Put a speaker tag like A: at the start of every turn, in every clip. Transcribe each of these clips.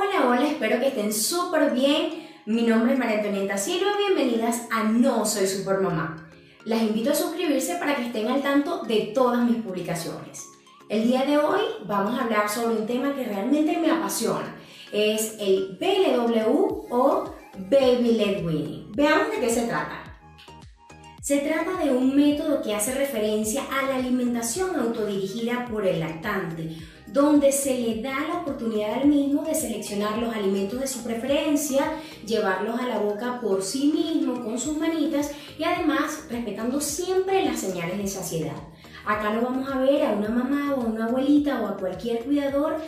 A: Hola, hola, espero que estén súper bien. Mi nombre es María Antonieta Silva, bienvenidas a No Soy Supermamá. Las invito a suscribirse para que estén al tanto de todas mis publicaciones. El día de hoy vamos a hablar sobre un tema que realmente me apasiona. Es el BLW o Baby Led Weaning. Veamos de qué se trata. Se trata de un método que hace referencia a la alimentación autodirigida por el lactante, donde se le da la oportunidad al mismo de seleccionar los alimentos de su preferencia, llevarlos a la boca por sí mismo con sus manitas y además respetando siempre las señales de saciedad. Acá no vamos a ver a una mamá o a una abuelita o a cualquier cuidador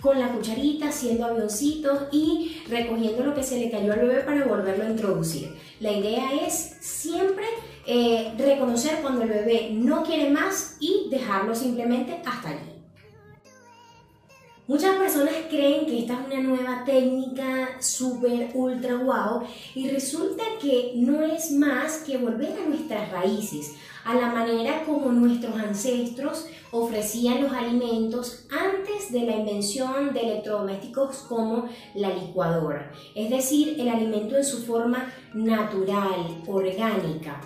A: con la cucharita haciendo avioncitos y recogiendo lo que se le cayó al bebé para volverlo a introducir. La idea es siempre eh, reconocer cuando el bebé no quiere más y dejarlo simplemente hasta allí. Muchas personas creen que esta es una nueva técnica súper ultra wow y resulta que no es más que volver a nuestras raíces, a la manera como nuestros ancestros ofrecían los alimentos antes de la invención de electrodomésticos como la licuadora, es decir, el alimento en su forma natural, orgánica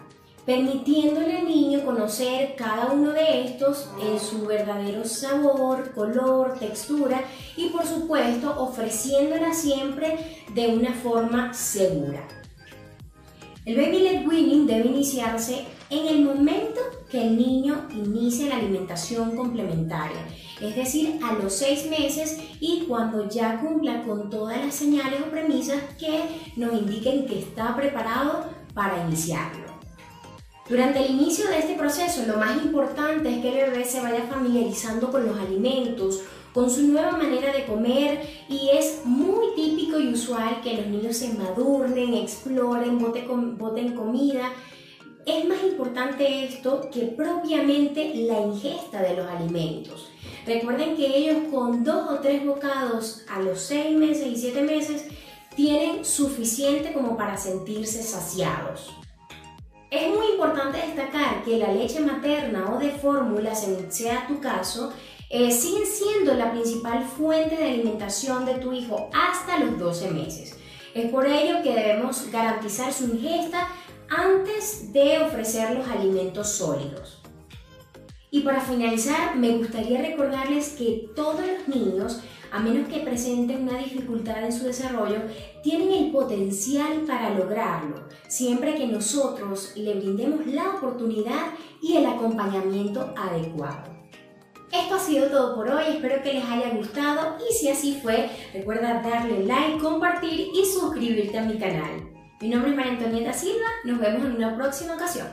A: permitiéndole al niño conocer cada uno de estos en su verdadero sabor, color, textura y por supuesto ofreciéndola siempre de una forma segura. El baby led weaning debe iniciarse en el momento que el niño inicie la alimentación complementaria, es decir, a los seis meses y cuando ya cumpla con todas las señales o premisas que nos indiquen que está preparado para iniciarlo. Durante el inicio de este proceso, lo más importante es que el bebé se vaya familiarizando con los alimentos, con su nueva manera de comer y es muy típico y usual que los niños se madurnen, exploren, boten comida. Es más importante esto que propiamente la ingesta de los alimentos. Recuerden que ellos con dos o tres bocados a los seis meses y siete meses tienen suficiente como para sentirse saciados. Es muy importante destacar que la leche materna o de fórmula, sea tu caso, eh, sigue siendo la principal fuente de alimentación de tu hijo hasta los 12 meses. Es por ello que debemos garantizar su ingesta antes de ofrecer los alimentos sólidos. Y para finalizar, me gustaría recordarles que todos los niños a menos que presenten una dificultad en su desarrollo, tienen el potencial para lograrlo, siempre que nosotros le brindemos la oportunidad y el acompañamiento adecuado. Esto ha sido todo por hoy, espero que les haya gustado y si así fue, recuerda darle like, compartir y suscribirte a mi canal. Mi nombre es María Antonieta Silva, nos vemos en una próxima ocasión.